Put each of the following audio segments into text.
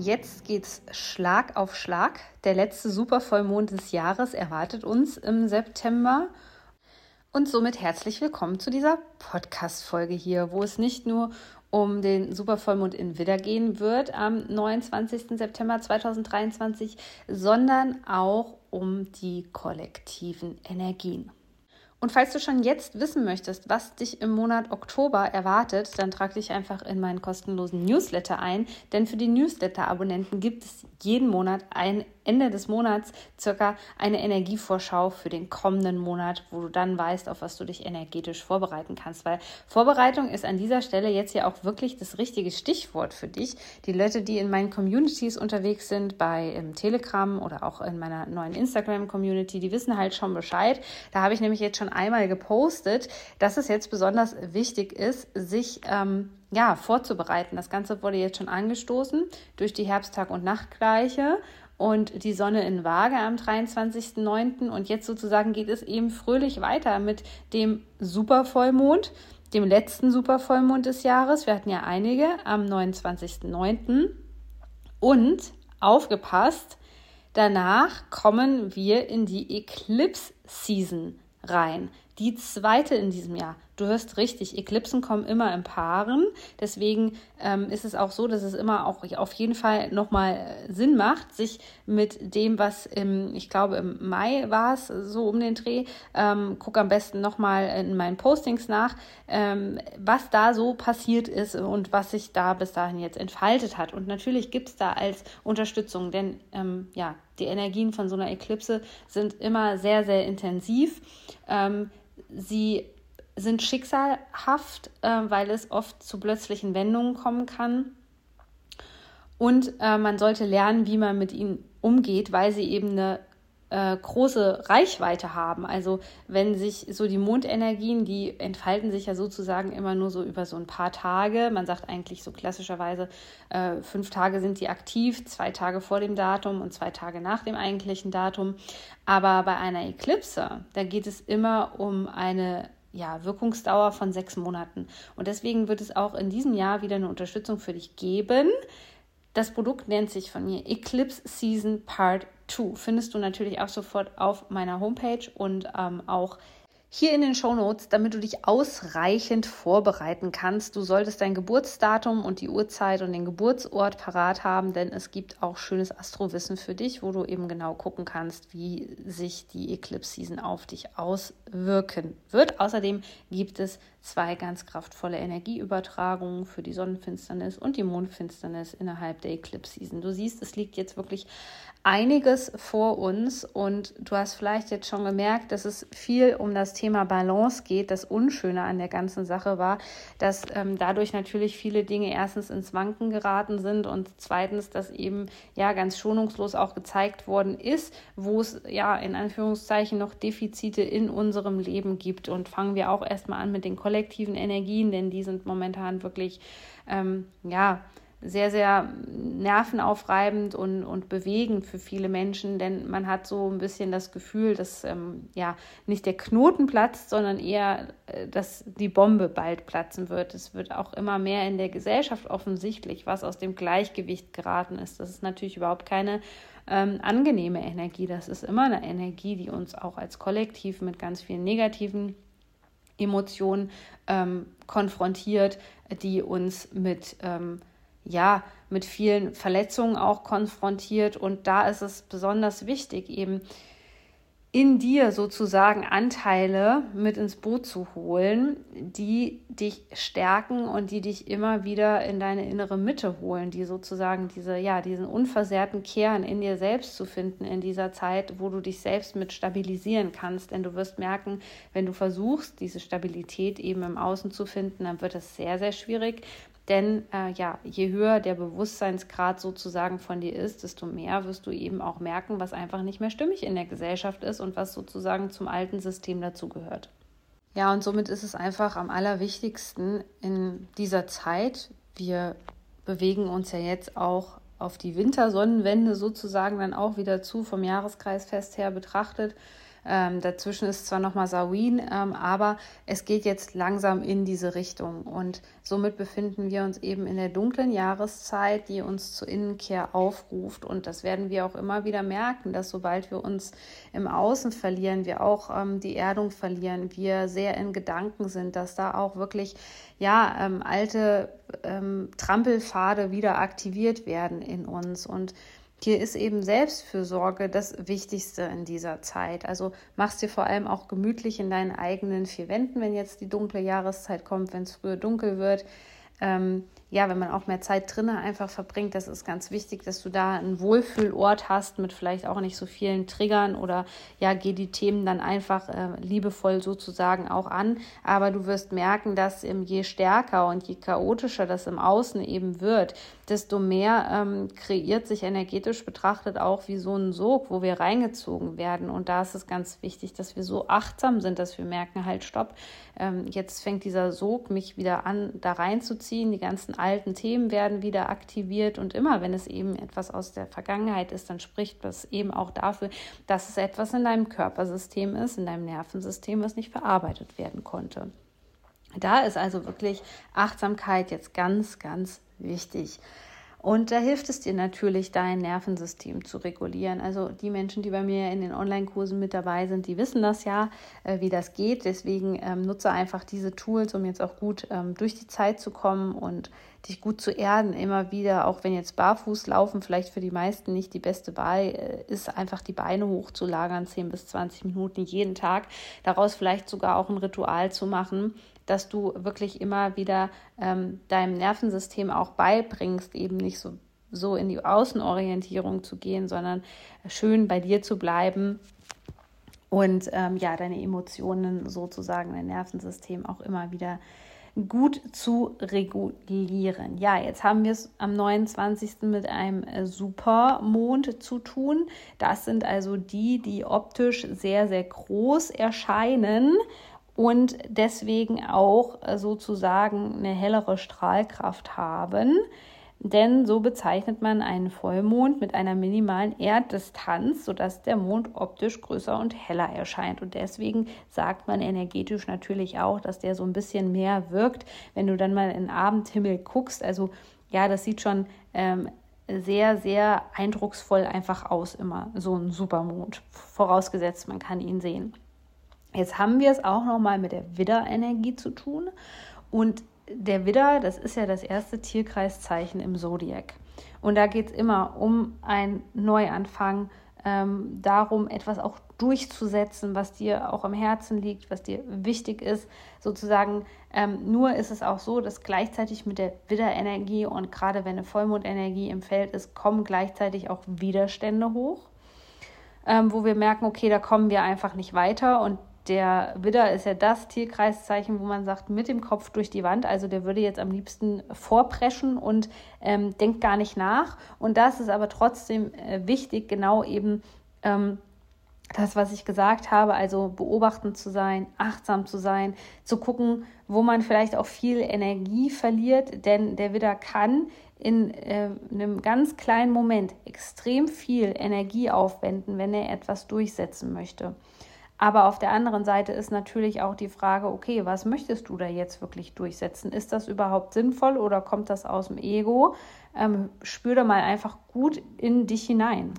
Jetzt geht's Schlag auf Schlag. Der letzte Supervollmond des Jahres erwartet uns im September. Und somit herzlich willkommen zu dieser Podcast-Folge hier, wo es nicht nur um den Supervollmond in Widder gehen wird am 29. September 2023, sondern auch um die kollektiven Energien. Und falls du schon jetzt wissen möchtest, was dich im Monat Oktober erwartet, dann trag dich einfach in meinen kostenlosen Newsletter ein, denn für die Newsletter-Abonnenten gibt es jeden Monat ein Ende des Monats circa eine Energievorschau für den kommenden Monat, wo du dann weißt, auf was du dich energetisch vorbereiten kannst. Weil Vorbereitung ist an dieser Stelle jetzt ja auch wirklich das richtige Stichwort für dich. Die Leute, die in meinen Communities unterwegs sind, bei im Telegram oder auch in meiner neuen Instagram-Community, die wissen halt schon Bescheid. Da habe ich nämlich jetzt schon einmal gepostet, dass es jetzt besonders wichtig ist, sich ähm, ja, vorzubereiten. Das Ganze wurde jetzt schon angestoßen durch die Herbsttag- und Nachtgleiche und die Sonne in Waage am 23.09. Und jetzt sozusagen geht es eben fröhlich weiter mit dem Supervollmond, dem letzten Supervollmond des Jahres. Wir hatten ja einige am 29.09. Und aufgepasst, danach kommen wir in die Eclipse Season rein. Die zweite in diesem Jahr. Du hörst richtig, Eklipsen kommen immer in Paaren. Deswegen ähm, ist es auch so, dass es immer auch auf jeden Fall nochmal äh, Sinn macht, sich mit dem, was im, ich glaube, im Mai war es, so um den Dreh, ähm, guck am besten nochmal in meinen Postings nach, ähm, was da so passiert ist und was sich da bis dahin jetzt entfaltet hat. Und natürlich gibt es da als Unterstützung, denn ähm, ja, die Energien von so einer Eklipse sind immer sehr, sehr intensiv. Ähm, sie sind schicksalhaft, äh, weil es oft zu plötzlichen Wendungen kommen kann. Und äh, man sollte lernen, wie man mit ihnen umgeht, weil sie eben eine äh, große Reichweite haben. Also wenn sich so die Mondenergien, die entfalten sich ja sozusagen immer nur so über so ein paar Tage. Man sagt eigentlich so klassischerweise, äh, fünf Tage sind die aktiv, zwei Tage vor dem Datum und zwei Tage nach dem eigentlichen Datum. Aber bei einer Eklipse, da geht es immer um eine ja, Wirkungsdauer von sechs Monaten. Und deswegen wird es auch in diesem Jahr wieder eine Unterstützung für dich geben. Das Produkt nennt sich von mir Eclipse Season Part 2. Findest du natürlich auch sofort auf meiner Homepage und ähm, auch hier in den Show Notes, damit du dich ausreichend vorbereiten kannst. Du solltest dein Geburtsdatum und die Uhrzeit und den Geburtsort parat haben, denn es gibt auch schönes Astrowissen für dich, wo du eben genau gucken kannst, wie sich die Eclipse Season auf dich auswirken wird. Außerdem gibt es zwei ganz kraftvolle Energieübertragungen für die Sonnenfinsternis und die Mondfinsternis innerhalb der Eclipse Season. Du siehst, es liegt jetzt wirklich einiges vor uns und du hast vielleicht jetzt schon gemerkt, dass es viel um das Thema Balance geht. Das Unschöne an der ganzen Sache war, dass ähm, dadurch natürlich viele Dinge erstens ins Wanken geraten sind und zweitens, dass eben ja ganz schonungslos auch gezeigt worden ist, wo es ja in Anführungszeichen noch Defizite in unserem Leben gibt. Und fangen wir auch erstmal an mit den kollektiven Energien, denn die sind momentan wirklich ähm, ja sehr, sehr nervenaufreibend und, und bewegend für viele Menschen, denn man hat so ein bisschen das Gefühl, dass ähm, ja nicht der Knoten platzt, sondern eher, äh, dass die Bombe bald platzen wird. Es wird auch immer mehr in der Gesellschaft offensichtlich, was aus dem Gleichgewicht geraten ist. Das ist natürlich überhaupt keine ähm, angenehme Energie. Das ist immer eine Energie, die uns auch als Kollektiv mit ganz vielen negativen Emotionen ähm, konfrontiert, die uns mit ähm, ja, mit vielen Verletzungen auch konfrontiert. Und da ist es besonders wichtig, eben in dir sozusagen Anteile mit ins Boot zu holen, die dich stärken und die dich immer wieder in deine innere Mitte holen, die sozusagen diese, ja, diesen unversehrten Kern in dir selbst zu finden in dieser Zeit, wo du dich selbst mit stabilisieren kannst. Denn du wirst merken, wenn du versuchst, diese Stabilität eben im Außen zu finden, dann wird es sehr, sehr schwierig. Denn äh, ja, je höher der Bewusstseinsgrad sozusagen von dir ist, desto mehr wirst du eben auch merken, was einfach nicht mehr stimmig in der Gesellschaft ist und was sozusagen zum alten System dazugehört. Ja, und somit ist es einfach am allerwichtigsten in dieser Zeit. Wir bewegen uns ja jetzt auch auf die Wintersonnenwende sozusagen dann auch wieder zu, vom Jahreskreisfest her betrachtet. Ähm, dazwischen ist zwar nochmal Sawin, ähm, aber es geht jetzt langsam in diese Richtung. Und somit befinden wir uns eben in der dunklen Jahreszeit, die uns zur Innenkehr aufruft. Und das werden wir auch immer wieder merken, dass sobald wir uns im Außen verlieren, wir auch ähm, die Erdung verlieren, wir sehr in Gedanken sind, dass da auch wirklich ja, ähm, alte ähm, Trampelpfade wieder aktiviert werden in uns. Und hier ist eben Selbstfürsorge das Wichtigste in dieser Zeit. Also machst dir vor allem auch gemütlich in deinen eigenen vier Wänden, wenn jetzt die dunkle Jahreszeit kommt, wenn es früher dunkel wird. Ähm, ja, wenn man auch mehr Zeit drinnen einfach verbringt, das ist ganz wichtig, dass du da einen Wohlfühlort hast mit vielleicht auch nicht so vielen Triggern oder ja, geh die Themen dann einfach äh, liebevoll sozusagen auch an. Aber du wirst merken, dass ähm, je stärker und je chaotischer das im Außen eben wird, desto mehr ähm, kreiert sich energetisch betrachtet auch wie so ein Sog, wo wir reingezogen werden. Und da ist es ganz wichtig, dass wir so achtsam sind, dass wir merken, halt, stopp, ähm, jetzt fängt dieser Sog mich wieder an, da reinzuziehen. Die ganzen alten Themen werden wieder aktiviert und immer, wenn es eben etwas aus der Vergangenheit ist, dann spricht das eben auch dafür, dass es etwas in deinem Körpersystem ist, in deinem Nervensystem, was nicht verarbeitet werden konnte. Da ist also wirklich Achtsamkeit jetzt ganz, ganz wichtig. Und da hilft es dir natürlich, dein Nervensystem zu regulieren. Also die Menschen, die bei mir in den Online-Kursen mit dabei sind, die wissen das ja, äh, wie das geht. Deswegen ähm, nutze einfach diese Tools, um jetzt auch gut ähm, durch die Zeit zu kommen und dich gut zu erden. Immer wieder, auch wenn jetzt barfuß laufen vielleicht für die meisten nicht die beste Wahl äh, ist, einfach die Beine hochzulagern, 10 bis 20 Minuten jeden Tag. Daraus vielleicht sogar auch ein Ritual zu machen dass du wirklich immer wieder ähm, deinem Nervensystem auch beibringst, eben nicht so, so in die Außenorientierung zu gehen, sondern schön bei dir zu bleiben und ähm, ja, deine Emotionen sozusagen, dein Nervensystem auch immer wieder gut zu regulieren. Ja, jetzt haben wir es am 29. mit einem äh, Supermond zu tun. Das sind also die, die optisch sehr, sehr groß erscheinen und deswegen auch äh, sozusagen eine hellere Strahlkraft haben. Denn so bezeichnet man einen Vollmond mit einer minimalen Erddistanz, sodass der Mond optisch größer und heller erscheint. Und deswegen sagt man energetisch natürlich auch, dass der so ein bisschen mehr wirkt, wenn du dann mal in den Abendhimmel guckst. Also ja, das sieht schon ähm, sehr, sehr eindrucksvoll einfach aus, immer so ein Supermond. Vorausgesetzt, man kann ihn sehen. Jetzt haben wir es auch noch mal mit der Widderenergie zu tun. Und der Widder, das ist ja das erste Tierkreiszeichen im Zodiac. Und da geht es immer um einen Neuanfang, ähm, darum, etwas auch durchzusetzen, was dir auch am Herzen liegt, was dir wichtig ist. Sozusagen, ähm, nur ist es auch so, dass gleichzeitig mit der Widderenergie und gerade wenn eine Vollmondenergie im Feld ist, kommen gleichzeitig auch Widerstände hoch, ähm, wo wir merken, okay, da kommen wir einfach nicht weiter und der Widder ist ja das Tierkreiszeichen, wo man sagt, mit dem Kopf durch die Wand. Also der würde jetzt am liebsten vorpreschen und ähm, denkt gar nicht nach. Und das ist aber trotzdem äh, wichtig, genau eben ähm, das, was ich gesagt habe, also beobachtend zu sein, achtsam zu sein, zu gucken, wo man vielleicht auch viel Energie verliert, denn der Widder kann in äh, einem ganz kleinen Moment extrem viel Energie aufwenden, wenn er etwas durchsetzen möchte. Aber auf der anderen Seite ist natürlich auch die Frage, okay, was möchtest du da jetzt wirklich durchsetzen? Ist das überhaupt sinnvoll oder kommt das aus dem Ego? Ähm, da mal einfach gut in dich hinein.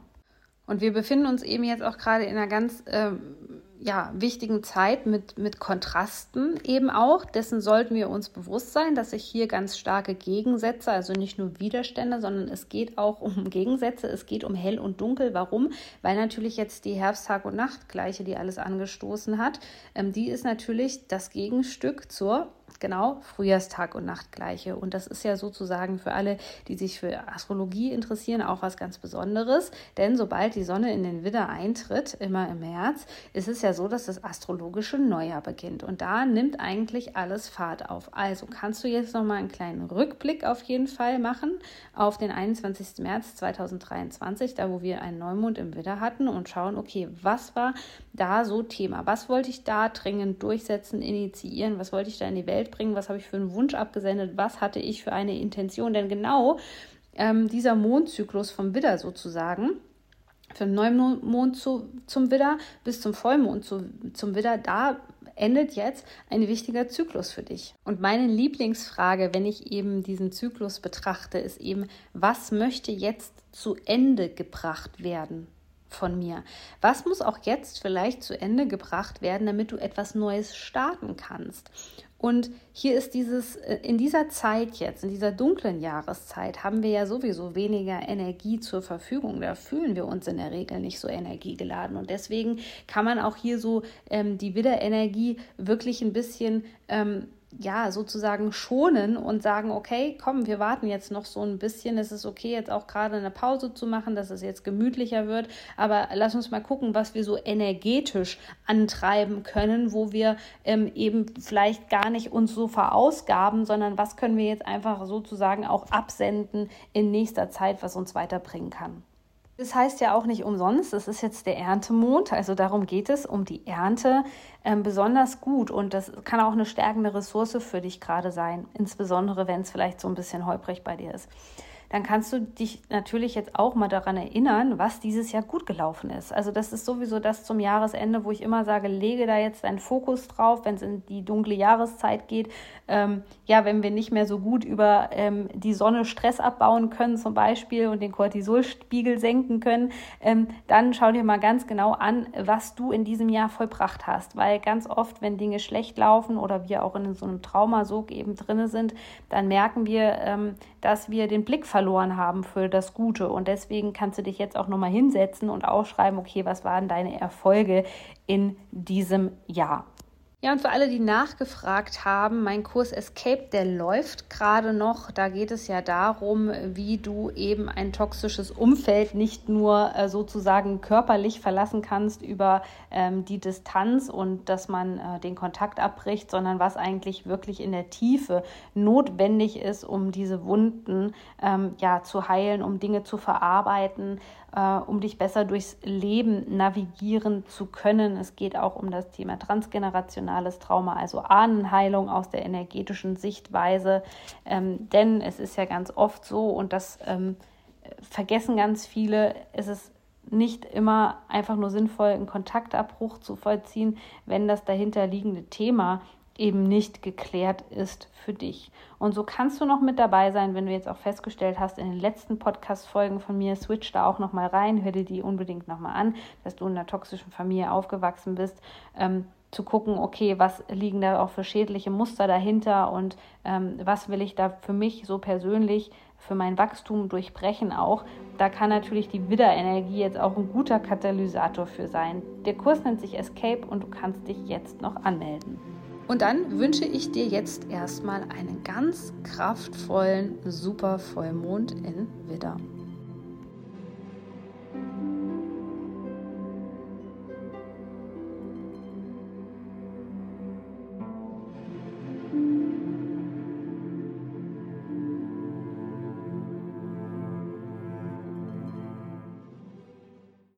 Und wir befinden uns eben jetzt auch gerade in einer ganz ähm, ja, wichtigen Zeit mit, mit Kontrasten eben auch. Dessen sollten wir uns bewusst sein, dass sich hier ganz starke Gegensätze, also nicht nur Widerstände, sondern es geht auch um Gegensätze. Es geht um hell und dunkel. Warum? Weil natürlich jetzt die Herbst-Tag- und Nachtgleiche, die alles angestoßen hat, ähm, die ist natürlich das Gegenstück zur Genau, Frühjahrstag und Nachtgleiche. Und das ist ja sozusagen für alle, die sich für Astrologie interessieren, auch was ganz Besonderes. Denn sobald die Sonne in den Widder eintritt, immer im März, ist es ja so, dass das astrologische Neujahr beginnt. Und da nimmt eigentlich alles Fahrt auf. Also kannst du jetzt nochmal einen kleinen Rückblick auf jeden Fall machen auf den 21. März 2023, da wo wir einen Neumond im Widder hatten und schauen, okay, was war da so Thema? Was wollte ich da dringend durchsetzen, initiieren? Was wollte ich da in die Welt bringen, was habe ich für einen Wunsch abgesendet, was hatte ich für eine Intention. Denn genau ähm, dieser Mondzyklus vom Widder sozusagen, vom Neumond zu, zum Widder bis zum Vollmond zu, zum Widder, da endet jetzt ein wichtiger Zyklus für dich. Und meine Lieblingsfrage, wenn ich eben diesen Zyklus betrachte, ist eben, was möchte jetzt zu Ende gebracht werden? Von mir? Was muss auch jetzt vielleicht zu Ende gebracht werden, damit du etwas Neues starten kannst? Und hier ist dieses, äh, in dieser Zeit jetzt, in dieser dunklen Jahreszeit, haben wir ja sowieso weniger Energie zur Verfügung. Da fühlen wir uns in der Regel nicht so energiegeladen. Und deswegen kann man auch hier so ähm, die Widderenergie wirklich ein bisschen ähm, ja, sozusagen schonen und sagen, okay, komm, wir warten jetzt noch so ein bisschen. Es ist okay, jetzt auch gerade eine Pause zu machen, dass es jetzt gemütlicher wird. Aber lass uns mal gucken, was wir so energetisch antreiben können, wo wir ähm, eben vielleicht gar nicht uns so verausgaben, sondern was können wir jetzt einfach sozusagen auch absenden in nächster Zeit, was uns weiterbringen kann. Das heißt ja auch nicht umsonst, es ist jetzt der Erntemond, also darum geht es, um die Ernte ähm, besonders gut. Und das kann auch eine stärkende Ressource für dich gerade sein, insbesondere wenn es vielleicht so ein bisschen holprig bei dir ist dann kannst du dich natürlich jetzt auch mal daran erinnern, was dieses Jahr gut gelaufen ist. Also das ist sowieso das zum Jahresende, wo ich immer sage, lege da jetzt deinen Fokus drauf, wenn es in die dunkle Jahreszeit geht. Ähm, ja, wenn wir nicht mehr so gut über ähm, die Sonne Stress abbauen können zum Beispiel und den Cortisolspiegel senken können, ähm, dann schau dir mal ganz genau an, was du in diesem Jahr vollbracht hast. Weil ganz oft, wenn Dinge schlecht laufen oder wir auch in so einem Traumasog eben drinne sind, dann merken wir, ähm, dass wir den Blick verloren haben für das Gute. Und deswegen kannst du dich jetzt auch nochmal hinsetzen und aufschreiben, okay, was waren deine Erfolge in diesem Jahr? Ja, und für alle, die nachgefragt haben, mein Kurs Escape, der läuft gerade noch. Da geht es ja darum, wie du eben ein toxisches Umfeld nicht nur äh, sozusagen körperlich verlassen kannst über ähm, die Distanz und dass man äh, den Kontakt abbricht, sondern was eigentlich wirklich in der Tiefe notwendig ist, um diese Wunden ähm, ja zu heilen, um Dinge zu verarbeiten, äh, um dich besser durchs Leben navigieren zu können. Es geht auch um das Thema transgenerationales Trauma, also Ahnenheilung aus der energetischen Sichtweise. Ähm, denn es ist ja ganz oft so, und das ähm, vergessen ganz viele, es ist nicht immer einfach nur sinnvoll, einen Kontaktabbruch zu vollziehen, wenn das dahinterliegende Thema eben nicht geklärt ist für dich. Und so kannst du noch mit dabei sein, wenn du jetzt auch festgestellt hast, in den letzten Podcast-Folgen von mir, switch da auch nochmal rein, hör dir die unbedingt nochmal an, dass du in einer toxischen Familie aufgewachsen bist. Ähm, zu gucken, okay, was liegen da auch für schädliche Muster dahinter und ähm, was will ich da für mich so persönlich, für mein Wachstum durchbrechen auch. Da kann natürlich die Widderenergie jetzt auch ein guter Katalysator für sein. Der Kurs nennt sich Escape und du kannst dich jetzt noch anmelden. Und dann wünsche ich dir jetzt erstmal einen ganz kraftvollen Super Vollmond in Widder.